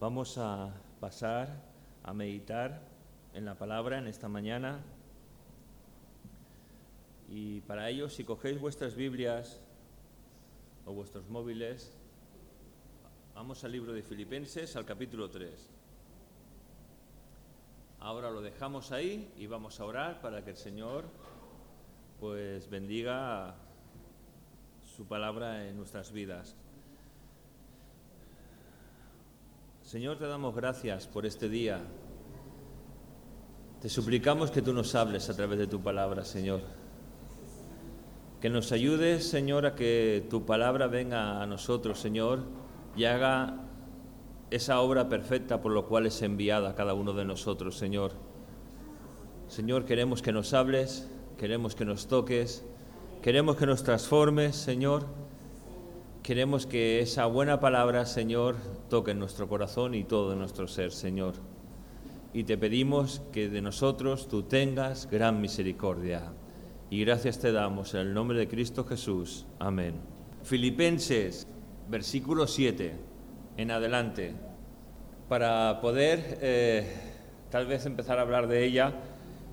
Vamos a pasar a meditar en la palabra en esta mañana. Y para ello, si cogéis vuestras Biblias o vuestros móviles, vamos al libro de Filipenses, al capítulo 3. Ahora lo dejamos ahí y vamos a orar para que el Señor pues bendiga su palabra en nuestras vidas. Señor, te damos gracias por este día. Te suplicamos que tú nos hables a través de tu palabra, Señor. Que nos ayudes, Señor, a que tu palabra venga a nosotros, Señor, y haga esa obra perfecta por lo cual es enviada a cada uno de nosotros, Señor. Señor, queremos que nos hables, queremos que nos toques, queremos que nos transformes, Señor Queremos que esa buena palabra, Señor, toque nuestro corazón y todo nuestro ser, Señor. Y te pedimos que de nosotros tú tengas gran misericordia. Y gracias te damos en el nombre de Cristo Jesús. Amén. Filipenses, versículo 7, en adelante. Para poder eh, tal vez empezar a hablar de ella,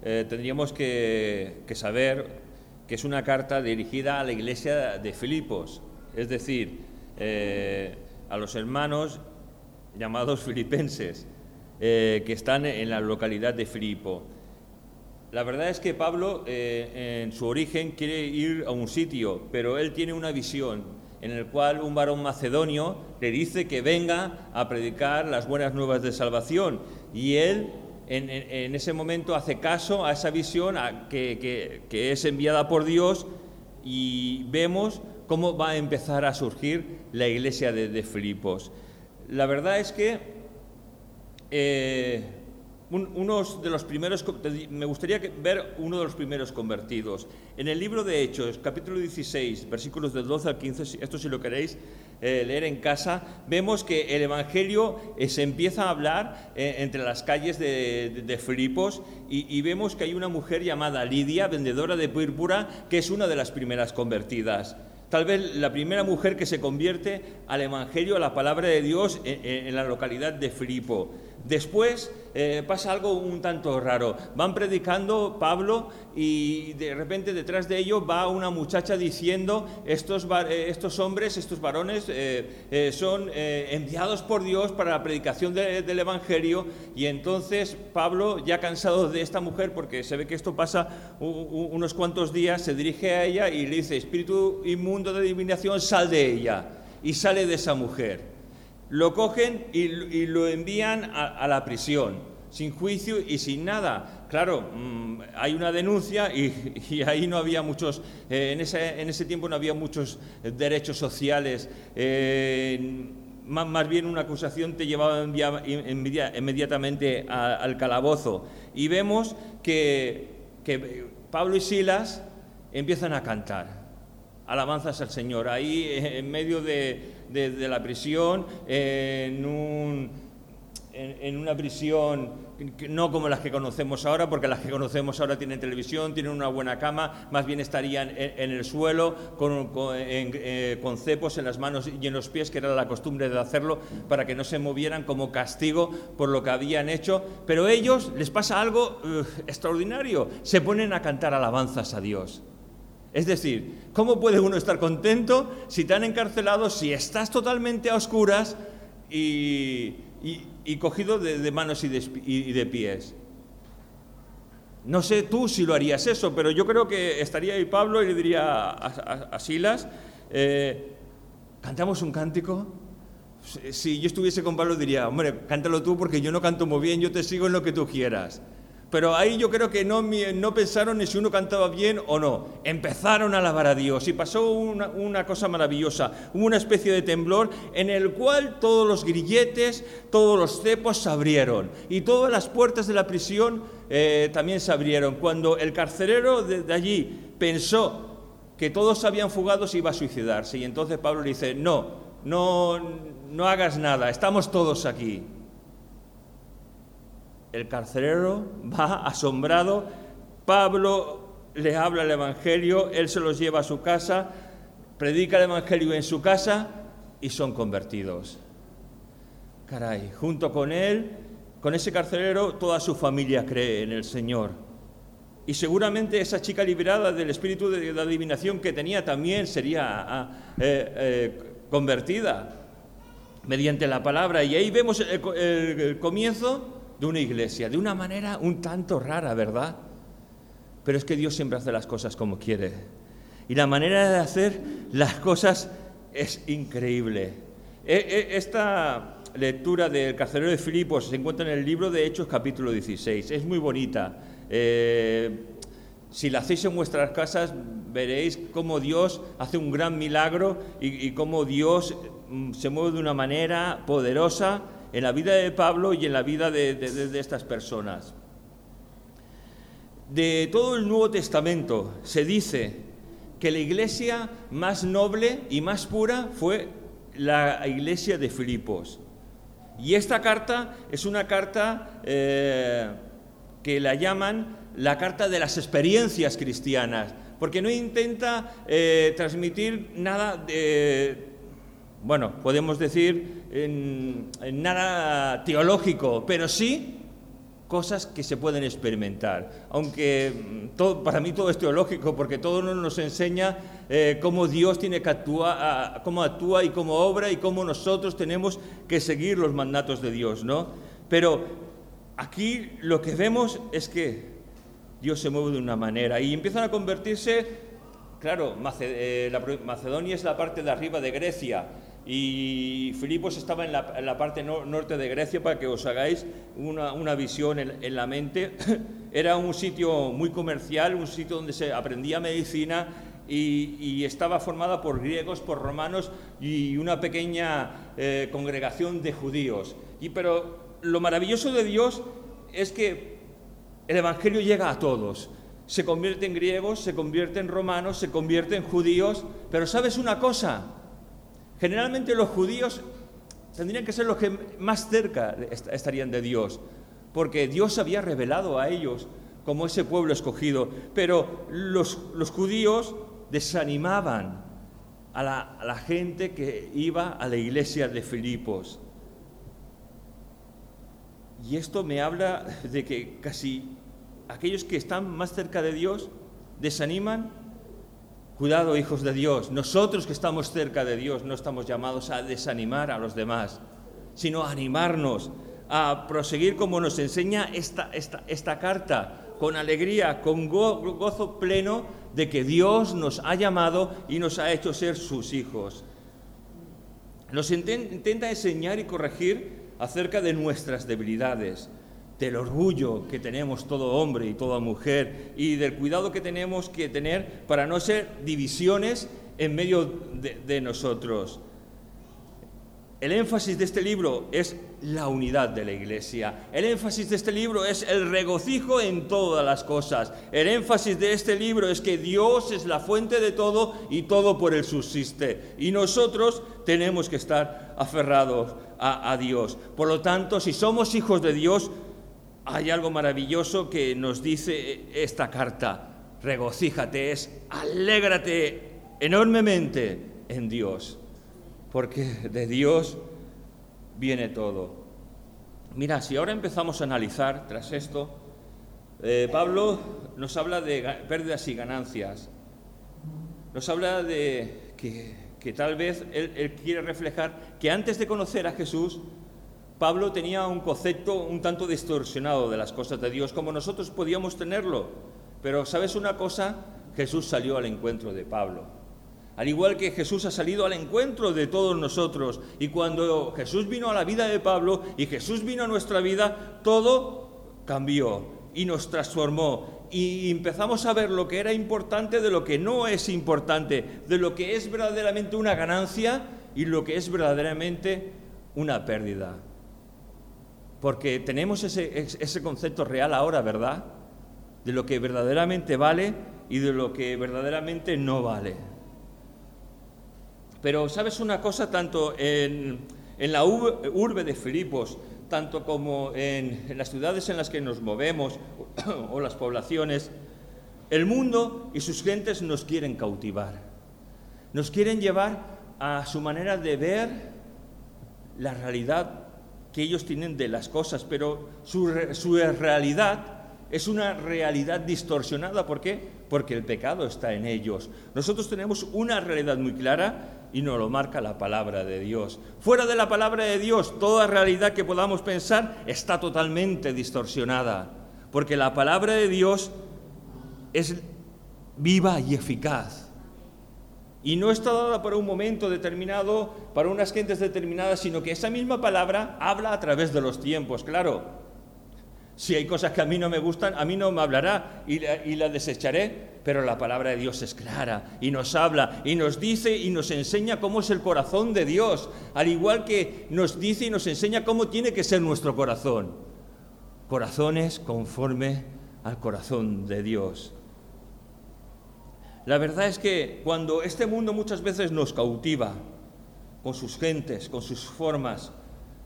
eh, tendríamos que saber que es una carta dirigida a la iglesia de Filipos es decir, eh, a los hermanos llamados filipenses, eh, que están en la localidad de Filipo. La verdad es que Pablo, eh, en su origen, quiere ir a un sitio, pero él tiene una visión en el cual un varón macedonio le dice que venga a predicar las buenas nuevas de salvación. Y él en, ese momento hace caso a esa visión que, que es enviada por Dios y vemos cómo va a empezar a surgir la iglesia de, Filipos. La verdad es que eh, unos de los primeros, me gustaría ver uno de los primeros convertidos. En el libro de Hechos, capítulo 16, versículos del 12 al 15, esto si lo queréis eh, leer en casa, vemos que el Evangelio eh, se empieza a hablar entre las calles de, Filipos y, y, vemos que hay una mujer llamada Lidia, vendedora de púrpura, que es una de las primeras convertidas tal vez la primera mujer que se convierte al Evangelio, a la palabra de Dios en, la localidad de Filipo. Después eh, pasa algo un tanto raro. Van predicando Pablo y de repente detrás de ellos va una muchacha diciendo, estos, eh, estos hombres, estos varones eh, son enviados por Dios para la predicación del Evangelio y entonces Pablo, ya cansado de esta mujer, porque se ve que esto pasa unos cuantos días, se dirige a ella y le dice, espíritu inmundo de adivinación, sal de ella. Y sale de esa mujer lo cogen y, lo envían a, la prisión, sin juicio y sin nada. Claro, mm, hay una denuncia y, ahí no había muchos, eh, en, ese, en, ese, tiempo no había muchos derechos sociales. Eh, más, bien una acusación te llevaba inmediatamente al calabozo. Y vemos que, que Pablo y Silas empiezan a cantar alabanzas al Señor. Ahí en medio de, de, la prisión, en, un, en, una prisión no como las que conocemos ahora, porque las que conocemos ahora tienen televisión, tienen una buena cama, más bien estarían en, el suelo con, eh, con, cepos en las manos y en los pies, que era la costumbre de hacerlo, para que no se movieran como castigo por lo que habían hecho. Pero ellos les pasa algo uh, extraordinario, se ponen a cantar alabanzas a Dios. Es decir, ¿cómo puede uno estar contento si te han encarcelado, si estás totalmente a oscuras y, cogido de, manos y de, pies? No sé tú si lo harías eso, pero yo creo que estaría ahí Pablo y le diría a, Silas, eh, ¿cantamos un cántico? Si yo estuviese con Pablo diría, hombre, cántalo tú porque yo no canto muy bien, yo te sigo en lo que tú quieras. Pero ahí yo creo que no, pensaron ni si uno cantaba bien o no. Empezaron a alabar a Dios y pasó una, cosa maravillosa. Hubo una especie de temblor en el cual todos los grilletes, todos los cepos se abrieron y todas las puertas de la prisión eh, también se abrieron. Cuando el carcelero de, allí pensó que todos habían fugado, se iba a suicidarse. Y entonces Pablo le dice, no, no, no hagas nada, estamos todos aquí. El carcelero va asombrado, Pablo le habla el Evangelio, él se los lleva a su casa, predica el Evangelio en su casa y son convertidos. caray, junto con él, con ese carcelero, toda su familia cree en el Señor. Y seguramente esa chica liberada del espíritu de, adivinación que tenía también sería ah, eh, eh, convertida mediante la palabra. Y ahí vemos el comienzo de una iglesia, de una manera un tanto rara, ¿verdad? Pero es que Dios siempre hace las cosas como quiere. Y la manera de hacer las cosas es increíble. E, e, esta lectura del carcelero de Filipos se encuentra en el libro de Hechos capítulo 16. Es muy bonita. Eh, si la hacéis en vuestras casas, veréis cómo Dios hace un gran milagro y, cómo Dios mm, se mueve de una manera poderosa en la vida de Pablo y en la vida de estas personas. De todo el Nuevo Testamento se dice que la iglesia más noble y más pura fue la iglesia de Filipos. Y esta carta es una carta eh, que la llaman la carta de las experiencias cristianas, porque no intenta eh, transmitir nada de, bueno, podemos decir, en nada teológico, pero sí cosas que se pueden experimentar. Aunque mm, para mí todo es teológico, porque todo nos enseña eh, cómo Dios tiene que actuar, cómo actúa y cómo obra y cómo nosotros tenemos que seguir los mandatos de Dios, ¿no? Pero aquí lo que vemos es que Dios se mueve de una manera y empiezan a convertirse, claro, eh, Macedonia es la parte de arriba de Grecia, y Filipos estaba en la, parte norte de Grecia, para que os hagáis una, visión en, la mente. Era un sitio muy comercial, un sitio donde se aprendía medicina y, estaba formada por griegos, por romanos y una pequeña eh, congregación de judíos. Y, pero lo maravilloso de Dios es que el Evangelio llega a todos. Se convierte en griegos, se convierte en romanos, se convierte en judíos. Pero ¿sabes una cosa? Generalmente los judíos tendrían que ser los que más cerca estarían de Dios, porque Dios había revelado a ellos como ese pueblo escogido, pero los, judíos desanimaban a la, a la, gente que iba a la iglesia de Filipos. Y esto me habla de que casi aquellos que están más cerca de Dios desaniman Cuidado, hijos de Dios, nosotros que estamos cerca de Dios no estamos llamados a desanimar a los demás, sino a animarnos, a proseguir como nos enseña esta, esta, carta, con alegría, con gozo pleno de que Dios nos ha llamado y nos ha hecho ser sus hijos. Nos intenta enseñar y corregir acerca de nuestras debilidades, del orgullo que tenemos todo hombre y toda mujer y del cuidado que tenemos que tener para no ser divisiones en medio de, nosotros. El énfasis de este libro es la unidad de la iglesia. El énfasis de este libro es el regocijo en todas las cosas. El énfasis de este libro es que Dios es la fuente de todo y todo por él subsiste. Y nosotros tenemos que estar aferrados a Dios. Por lo tanto, si somos hijos de Dios, hay algo maravilloso que nos dice esta carta. Regocíjate, es alégrate enormemente en Dios, porque de Dios viene todo. Mira, si ahora empezamos a analizar tras esto, eh, Pablo nos habla de pérdidas y ganancias. Nos habla de que, tal vez él quiere reflejar que antes de conocer a Jesús, Pablo tenía un concepto un tanto distorsionado de las cosas de Dios, como nosotros podíamos tenerlo. Pero sabes una cosa, Jesús salió al encuentro de Pablo. Al igual que Jesús ha salido al encuentro de todos nosotros. Y cuando Jesús vino a la vida de Pablo y Jesús vino a nuestra vida, todo cambió y nos transformó. Y empezamos a ver lo que era importante de lo que no es importante, de lo que es verdaderamente una ganancia y lo que es verdaderamente una pérdida. Porque tenemos ese, concepto real ahora, ¿verdad? De lo que verdaderamente vale y de lo que verdaderamente no vale. Pero sabes una cosa, tanto en, la urbe de Filipos, tanto como en, en, las ciudades en las que nos movemos o las poblaciones, el mundo y sus gentes nos quieren cautivar. Nos quieren llevar a su manera de ver la realidad que ellos tienen de las cosas, pero su, su realidad es una realidad distorsionada. ¿Por qué? Porque el pecado está en ellos. Nosotros tenemos una realidad muy clara y nos lo marca la palabra de Dios. Fuera de la palabra de Dios, toda realidad que podamos pensar está totalmente distorsionada. Porque la palabra de Dios es viva y eficaz. Y no está dada para un momento determinado, para unas gentes determinadas, sino que esa misma palabra habla a través de los tiempos. Claro, si hay cosas que a mí no me gustan, a mí no me hablará y la, desecharé, pero la palabra de Dios es clara y nos habla y nos dice y nos enseña cómo es el corazón de Dios, al igual que nos dice y nos enseña cómo tiene que ser nuestro corazón. Corazones conforme al corazón de Dios. La verdad es que cuando este mundo muchas veces nos cautiva con sus gentes, con sus formas,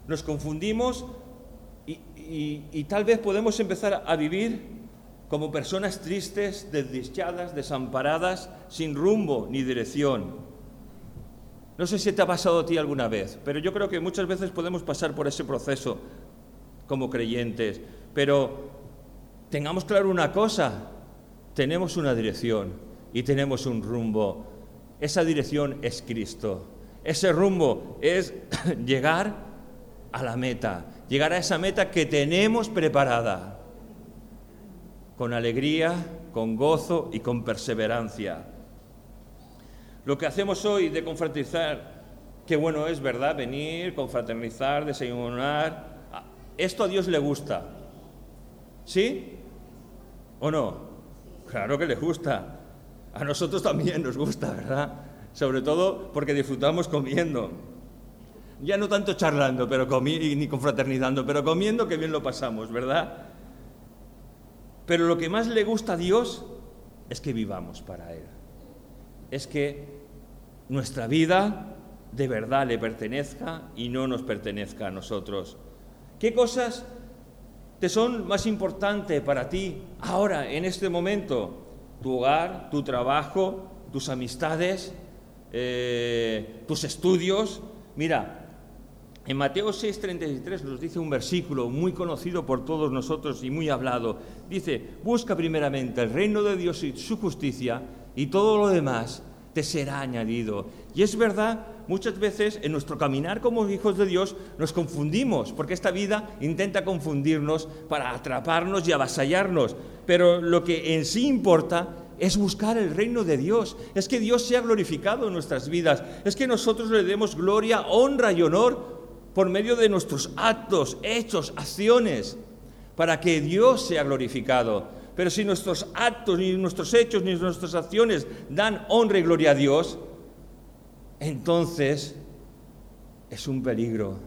nos confundimos y, tal vez podemos empezar a vivir como personas tristes, desdichadas, desamparadas, sin rumbo ni dirección. No sé si te ha pasado a ti alguna vez, pero yo creo que muchas veces podemos pasar por ese proceso como creyentes. Pero tengamos claro una cosa, tenemos una dirección y tenemos un rumbo. Esa dirección es Cristo. Ese rumbo es llegar a la meta, llegar a esa meta que tenemos preparada, con alegría, con gozo y con perseverancia. Lo que hacemos hoy de confraternizar, qué bueno es, ¿verdad? Venir, confraternizar, desayunar. Esto a Dios le gusta. ¿Sí? ¿O no? Claro que le gusta. A nosotros también nos gusta, ¿verdad? Sobre todo porque disfrutamos comiendo ya no tanto charlando pero ni confraternizando, pero comiendo que bien lo pasamos, ¿verdad? Pero lo que más le gusta a Dios es que vivamos para Él. Es que nuestra vida de verdad le pertenezca y no nos pertenezca a nosotros. ¿Qué cosas te son más importantes para ti ahora, en este momento? Tu hogar, tu trabajo, tus amistades, eh, tus estudios. Mira, en Mateo 6:33 nos dice un versículo muy conocido por todos nosotros y muy hablado. Dice, busca primeramente el reino de Dios y su justicia y todo lo demás te será añadido. Y es verdad, muchas veces en nuestro caminar como hijos de Dios nos confundimos, porque esta vida intenta confundirnos para atraparnos y avasallarnos. Pero lo que en sí importa es buscar el reino de Dios, es que Dios sea glorificado en nuestras vidas, es que nosotros le demos gloria, honra y honor por medio de nuestros actos, hechos, acciones, para que Dios sea glorificado. Pero si nuestros actos, ni nuestros hechos, ni nuestras acciones dan honra y gloria a Dios, entonces es un peligro,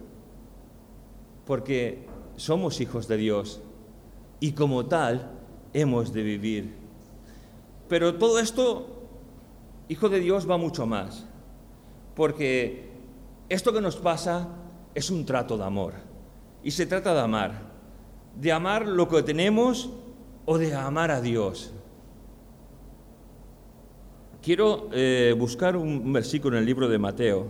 porque somos hijos de Dios y como tal hemos de vivir. Pero todo esto, hijo de Dios, va mucho más, porque esto que nos pasa es un trato de amor. Y se trata de amar, de amar lo que tenemos o de amar a Dios. Quiero eh, buscar un versículo en el libro de Mateo.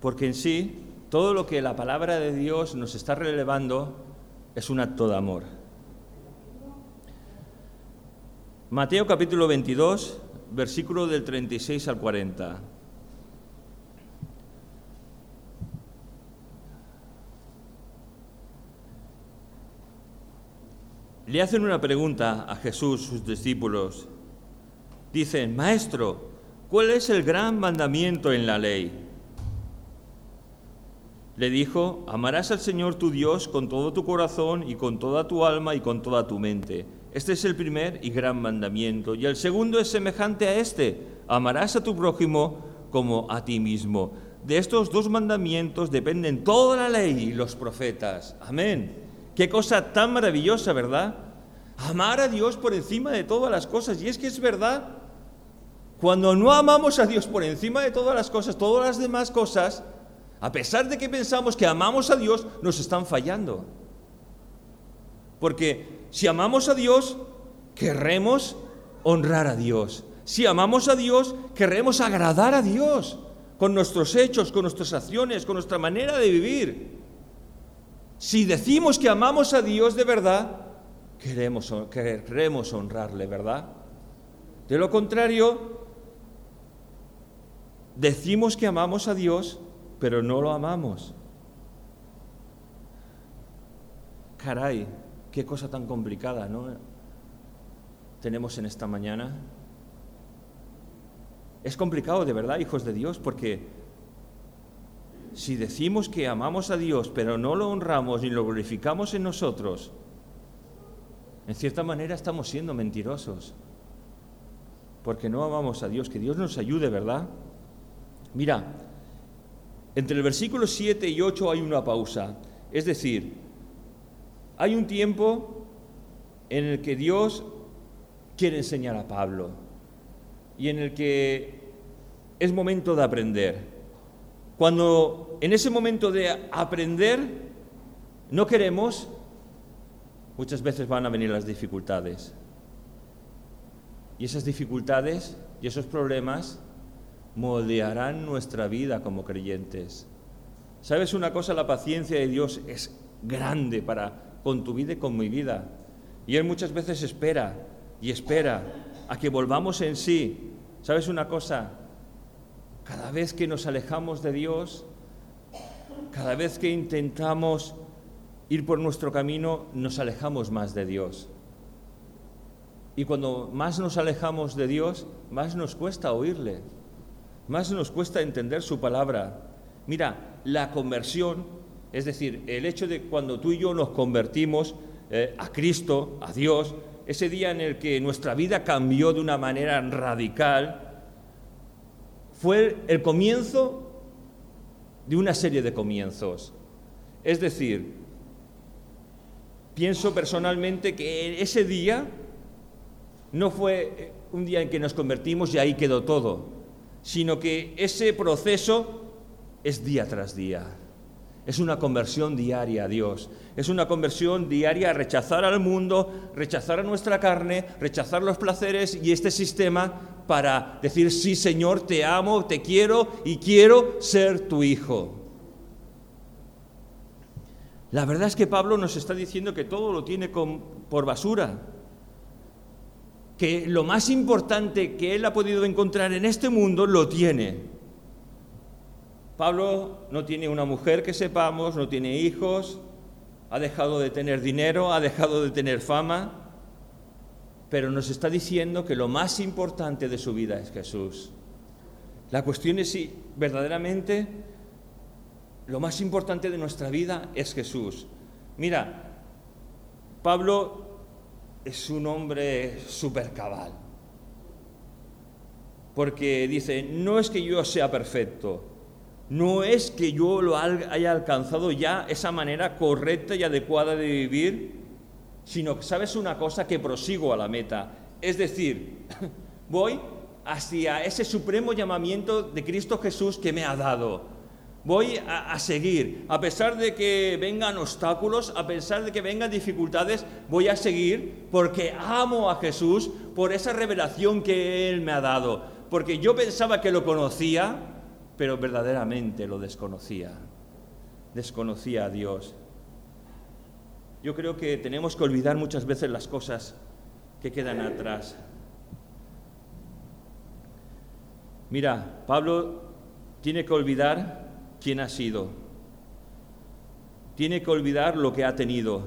Porque en sí, todo lo que la palabra de Dios nos está relevando es un acto de amor. Mateo capítulo 22, versículo del 36 al 40. Le hacen una pregunta a Jesús, sus discípulos. Dicen, Maestro, ¿cuál es el gran mandamiento en la ley? Le dijo, amarás al Señor tu Dios con todo tu corazón y con toda tu alma y con toda tu mente. Este es el primer y gran mandamiento. Y el segundo es semejante a este, amarás a tu prójimo como a ti mismo. De estos dos mandamientos dependen toda la ley y los profetas. Amén. Qué cosa tan maravillosa, ¿verdad? Amar a Dios por encima de todas las cosas. Y es que es verdad. Cuando no amamos a Dios por encima de todas las cosas, todas las demás cosas, a pesar de que pensamos que amamos a Dios, nos están fallando. Porque si amamos a Dios, querremos honrar a Dios. Si amamos a Dios, querremos agradar a Dios con nuestros hechos, con nuestras acciones, con nuestra manera de vivir. Si decimos que amamos a Dios de verdad, queremos, queremos honrarle, ¿verdad? De lo contrario, decimos que amamos a Dios, pero no lo amamos. Caray, qué cosa tan complicada, ¿no? Tenemos en esta mañana. Es complicado, de verdad, hijos de Dios, porque si decimos que amamos a Dios, pero no lo honramos ni lo glorificamos en nosotros, en cierta manera estamos siendo mentirosos, porque no amamos a Dios. Que Dios nos ayude, ¿verdad? Mira, entre el versículo 7 y 8 hay una pausa. Es decir, hay un tiempo en el que Dios quiere enseñar a Pablo y en el que es momento de aprender. Cuando en ese momento de aprender no queremos, muchas veces van a venir las dificultades. Y esas dificultades y esos problemas moldearán nuestra vida como creyentes. ¿Sabes una cosa? La paciencia de Dios es grande para con tu vida y con mi vida. Y Él muchas veces espera y espera a que volvamos en sí. ¿Sabes una cosa? Cada vez que nos alejamos de Dios, cada vez que intentamos ir por nuestro camino, nos alejamos más de Dios. Y cuando más nos alejamos de Dios, más nos cuesta oírle, más nos cuesta entender su palabra. Mira, la conversión, es decir, el hecho de cuando tú y yo nos convertimos eh, a Cristo, a Dios, ese día en el que nuestra vida cambió de una manera radical, fue el comienzo de una serie de comienzos. Es decir, pienso personalmente que ese día no fue un día en que nos convertimos y ahí quedó todo, sino que ese proceso es día tras día. Es una conversión diaria a Dios. Es una conversión diaria a rechazar al mundo, rechazar a nuestra carne, rechazar los placeres y este sistema para decir, sí Señor, te amo, te quiero y quiero ser tu hijo. La verdad es que Pablo nos está diciendo que todo lo tiene por basura, que lo más importante que él ha podido encontrar en este mundo lo tiene. Pablo no tiene una mujer que sepamos, no tiene hijos, ha dejado de tener dinero, ha dejado de tener fama, pero nos está diciendo que lo más importante de su vida es Jesús. La cuestión es si verdaderamente lo más importante de nuestra vida es Jesús. Mira, Pablo es un hombre súper cabal, porque dice, no es que yo sea perfecto, no es que yo lo haya alcanzado ya esa manera correcta y adecuada de vivir, sino que sabes una cosa que prosigo a la meta. Es decir, voy hacia ese supremo llamamiento de Cristo Jesús que me ha dado. Voy a, a, seguir, a pesar de que vengan obstáculos, a pesar de que vengan dificultades, voy a seguir porque amo a Jesús por esa revelación que Él me ha dado. Porque yo pensaba que lo conocía, pero verdaderamente lo desconocía. Desconocía a Dios. Yo creo que tenemos que olvidar muchas veces las cosas que quedan atrás. Mira, Pablo tiene que olvidar quién ha sido. Tiene que olvidar lo que ha tenido.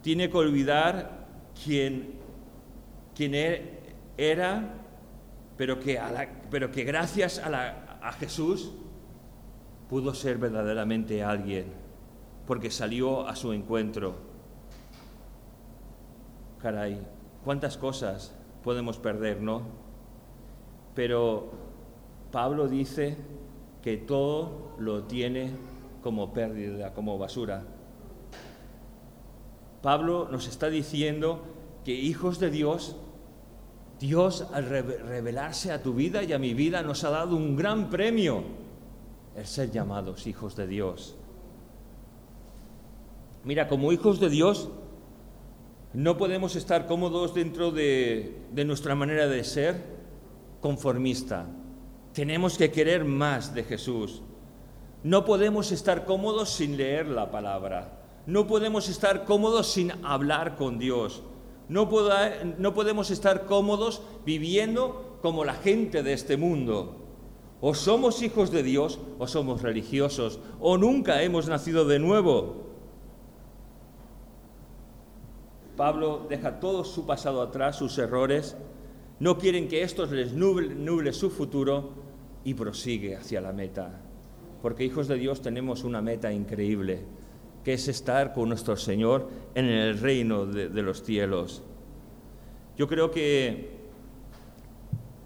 Tiene que olvidar quién, quién e, era, pero que, pero que gracias a, a Jesús pudo ser verdaderamente alguien porque salió a su encuentro. Caray, cuántas cosas podemos perder, ¿no? Pero Pablo dice que todo lo tiene como pérdida, como basura. Pablo nos está diciendo que hijos de Dios, Dios al revelarse a tu vida y a mi vida nos ha dado un gran premio, el ser llamados hijos de Dios. Mira, como hijos de Dios No podemos estar cómodos dentro de, de nuestra manera de ser conformista. Tenemos que querer más de Jesús. No podemos estar cómodos sin leer la palabra. No podemos estar cómodos sin hablar con Dios. No, podemos estar cómodos viviendo como la gente de este mundo. O somos hijos de Dios o somos religiosos o nunca hemos nacido de nuevo. Pablo deja todo su pasado atrás, sus errores. No quieren que estos les nuble su futuro y prosigue hacia la meta. Porque hijos de Dios tenemos una meta increíble que es estar con nuestro Señor en el reino de, los cielos. Yo creo que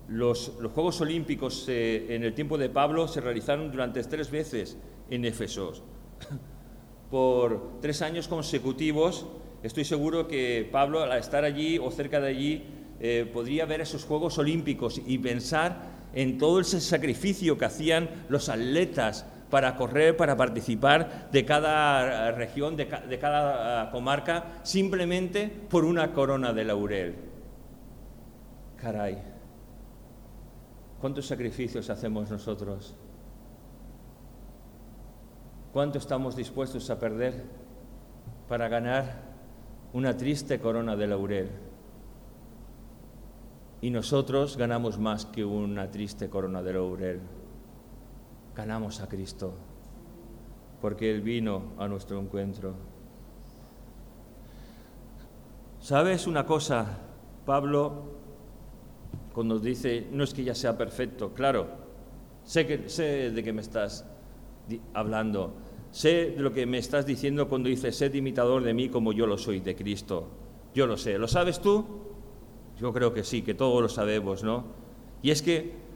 los, Juegos Olímpicos eh, en el tiempo de Pablo se realizaron durante tres veces en Éfesos. Por tres años consecutivos, estoy seguro que Pablo, al estar allí o cerca de allí, eh, podría ver esos Juegos Olímpicos y pensar en todo ese sacrificio que hacían los atletas para correr, para participar de cada región, de, cada ah, comarca, simplemente por una corona de laurel. Caray, ¿cuántos sacrificios hacemos nosotros? ¿Cuánto estamos dispuestos a perder para ganar una triste corona de laurel? Y nosotros ganamos más que una triste corona de laurel ganamos a Cristo, porque Él vino a nuestro encuentro. ¿Sabes una cosa? Pablo, cuando dice, no es que ya sea perfecto, claro, sé, que, sé de qué me estás hablando, sé de lo que me estás diciendo cuando dices, sed imitador de mí como yo lo soy de Cristo. Yo lo sé, ¿lo sabes tú? Yo creo que sí, que todos lo sabemos, ¿no? Y es que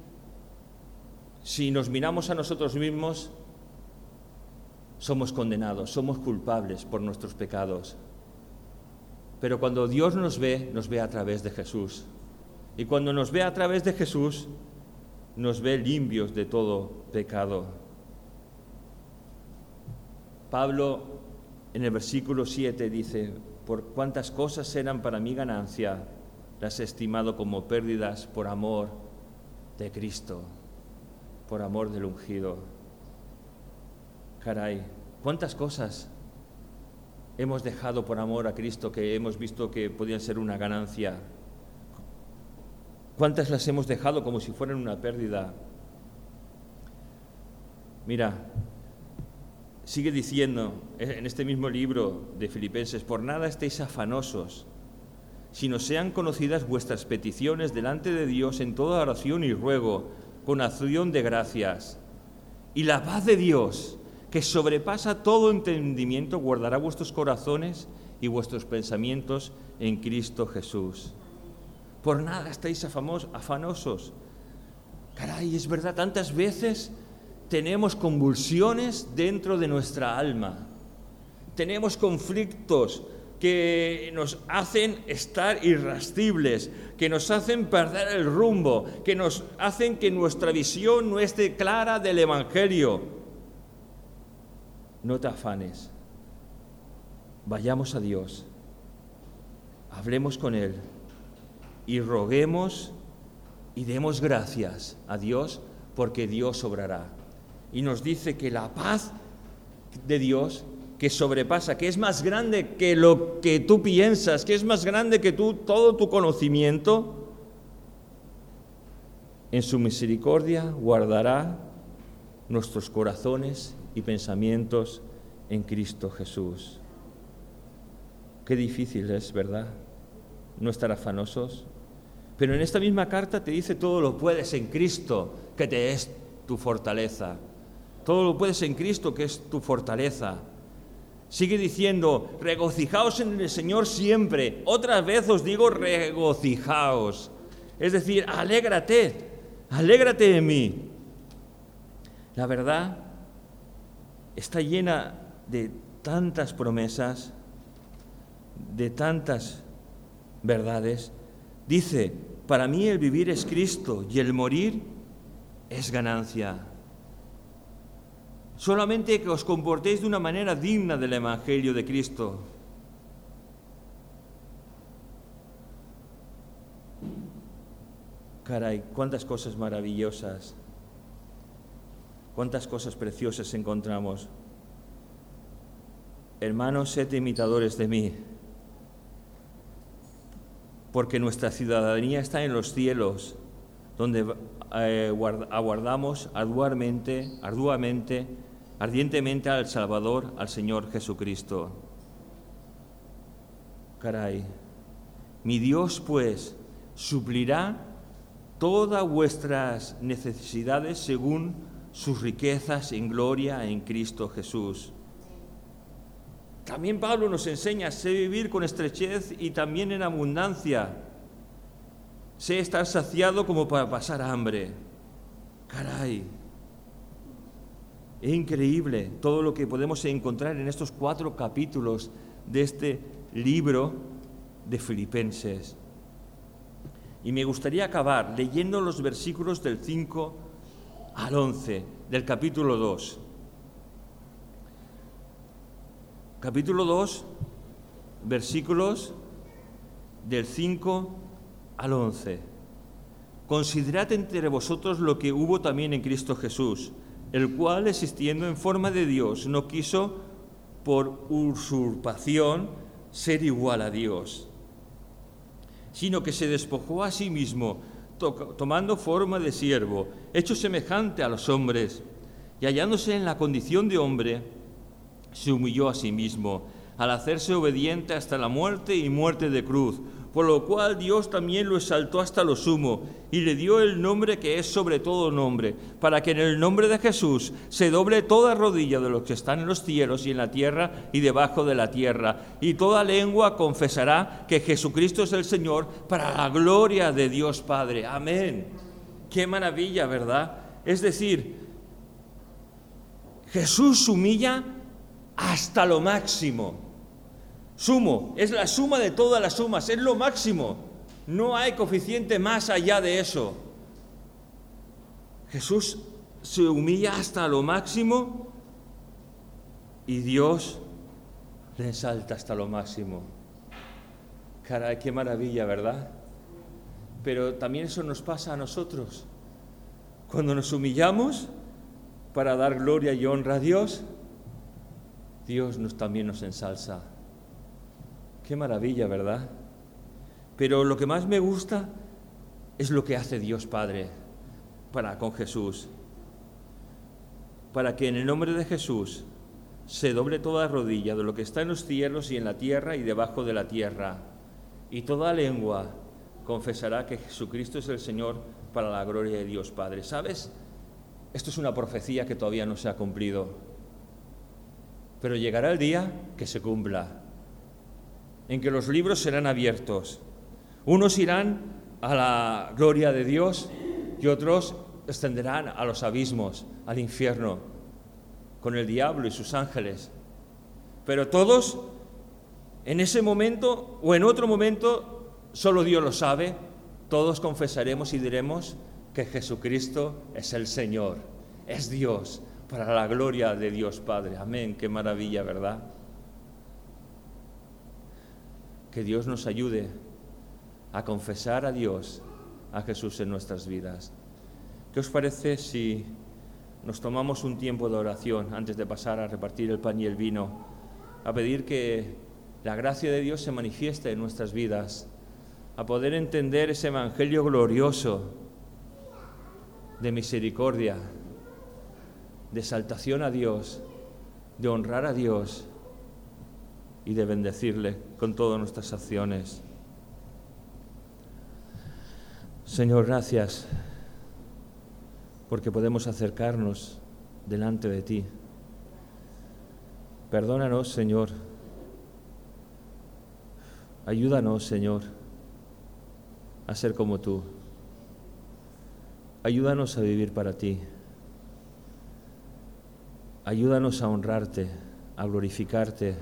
si nos miramos a nosotros mismos, somos condenados, somos culpables por nuestros pecados. Pero cuando Dios nos ve, nos ve a través de Jesús. Y cuando nos ve a través de Jesús, nos ve limpios de todo pecado. Pablo en el versículo 7 dice, por cuántas cosas eran para mi ganancia, las he estimado como pérdidas por amor de Cristo por amor del ungido. Caray, ¿cuántas cosas hemos dejado por amor a Cristo que hemos visto que podían ser una ganancia? ¿Cuántas las hemos dejado como si fueran una pérdida? Mira, sigue diciendo en este mismo libro de Filipenses, por nada estéis afanosos, sino sean conocidas vuestras peticiones delante de Dios en toda oración y ruego con acción de gracias. Y la paz de Dios, que sobrepasa todo entendimiento, guardará vuestros corazones y vuestros pensamientos en Cristo Jesús. Por nada estáis afanosos. Caray, es verdad, tantas veces tenemos convulsiones dentro de nuestra alma. Tenemos conflictos, que nos hacen estar irascibles, que nos hacen perder el rumbo, que nos hacen que nuestra visión no esté clara del Evangelio. No te afanes. Vayamos a Dios, hablemos con Él y roguemos y demos gracias a Dios porque Dios obrará. Y nos dice que la paz de Dios que sobrepasa, que es más grande que lo que tú piensas, que es más grande que tú, todo tu conocimiento, en su misericordia guardará nuestros corazones y pensamientos en Cristo Jesús. Qué difícil es, ¿verdad? No estar afanosos. Pero en esta misma carta te dice todo lo puedes en Cristo, que te es tu fortaleza. Todo lo puedes en Cristo, que es tu fortaleza. Sigue diciendo, regocijaos en el Señor siempre. Otra vez os digo, regocijaos. Es decir, alégrate, alégrate en mí. La verdad está llena de tantas promesas, de tantas verdades. Dice, para mí el vivir es Cristo y el morir es ganancia solamente que os comportéis de una manera digna del Evangelio de Cristo. Caray, cuántas cosas maravillosas, cuántas cosas preciosas encontramos. Hermanos, sed imitadores de mí, porque nuestra ciudadanía está en los cielos, donde eh, aguardamos arduamente, arduamente ardientemente al Salvador, al Señor Jesucristo. Caray, mi Dios pues suplirá todas vuestras necesidades según sus riquezas en gloria en Cristo Jesús. También Pablo nos enseña, sé vivir con estrechez y también en abundancia. Sé estar saciado como para pasar hambre. Caray, es increíble todo lo que podemos encontrar en estos cuatro capítulos de este libro de Filipenses. Y me gustaría acabar leyendo los versículos del 5 al 11 del capítulo 2. Capítulo 2, versículos del 5 al 11. Considerad entre vosotros lo que hubo también en Cristo Jesús, el cual, existiendo en forma de Dios, no quiso por usurpación ser igual a Dios sino que se despojó a sí mismo, tomando forma de siervo, hecho semejante a los hombres, y hallándose en la condición de hombre, se humilló a sí mismo, al hacerse obediente hasta la muerte y muerte de cruz por lo cual Dios también lo exaltó hasta lo sumo y le dio el nombre que es sobre todo nombre, para que en el nombre de Jesús se doble toda rodilla de los que están en los cielos y en la tierra y debajo de la tierra, y toda lengua confesará que Jesucristo es el Señor para la gloria de Dios Padre. Amén. Qué maravilla, ¿verdad? Es decir, Jesús humilla hasta lo máximo Sumo, es la suma de todas las sumas, es lo máximo. No hay coeficiente más allá de eso. Jesús se humilla hasta lo máximo y Dios le exalta hasta lo máximo. Caray, qué maravilla, ¿verdad? Pero también eso nos pasa a nosotros. Cuando nos humillamos para dar gloria y honra a Dios, Dios nos, también nos ensalza. Qué maravilla, ¿verdad? Pero lo que más me gusta es lo que hace Dios Padre para con Jesús. Para que en el nombre de Jesús se doble toda rodilla de lo que está en los cielos y en la tierra y debajo de la tierra. Y toda lengua confesará que Jesucristo es el Señor para la gloria de Dios Padre. ¿Sabes? Esto es una profecía que todavía no se ha cumplido. Pero llegará el día que se cumpla en que los libros serán abiertos. Unos irán a la gloria de Dios y otros extenderán a los abismos, al infierno, con el diablo y sus ángeles. Pero todos, en ese momento o en otro momento, solo Dios lo sabe, todos confesaremos y diremos que Jesucristo es el Señor, es Dios, para la gloria de Dios Padre. Amén, qué maravilla, ¿verdad? Que Dios nos ayude a confesar a Dios, a Jesús en nuestras vidas. ¿Qué os parece si nos tomamos un tiempo de oración antes de pasar a repartir el pan y el vino, a pedir que la gracia de Dios se manifieste en nuestras vidas, a poder entender ese Evangelio glorioso de misericordia, de exaltación a Dios, de honrar a Dios y de bendecirle con todas nuestras acciones. Señor, gracias porque podemos acercarnos delante de ti. Perdónanos, Señor. Ayúdanos, Señor, a ser como tú. Ayúdanos a vivir para ti. Ayúdanos a honrarte, a glorificarte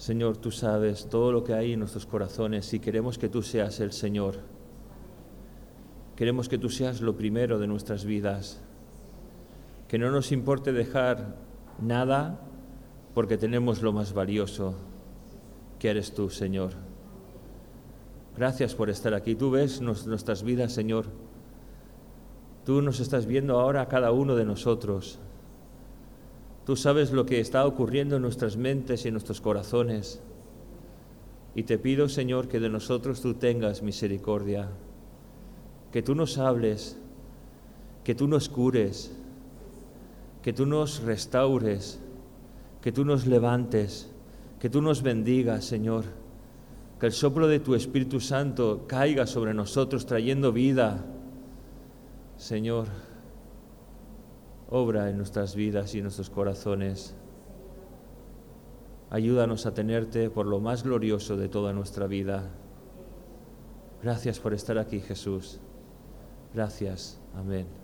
Señor, tú sabes todo lo que hay en nuestros corazones y queremos que tú seas el Señor. Queremos que tú seas lo primero de nuestras vidas. Que no nos importe dejar nada porque tenemos lo más valioso, que eres tú, Señor. Gracias por estar aquí. Tú ves nuestras vidas, Señor. Tú nos estás viendo ahora a cada uno de nosotros. Tú sabes lo que está ocurriendo en nuestras mentes y en nuestros corazones. Y te pido, Señor, que de nosotros tú tengas misericordia, que tú nos hables, que tú nos cures, que tú nos restaures, que tú nos levantes, que tú nos bendigas, Señor. Que el soplo de tu Espíritu Santo caiga sobre nosotros trayendo vida. Señor, obra en nuestras vidas y en nuestros corazones. Ayúdanos a tenerte por lo más glorioso de toda nuestra vida. Gracias por estar aquí, Jesús. Gracias. Amén.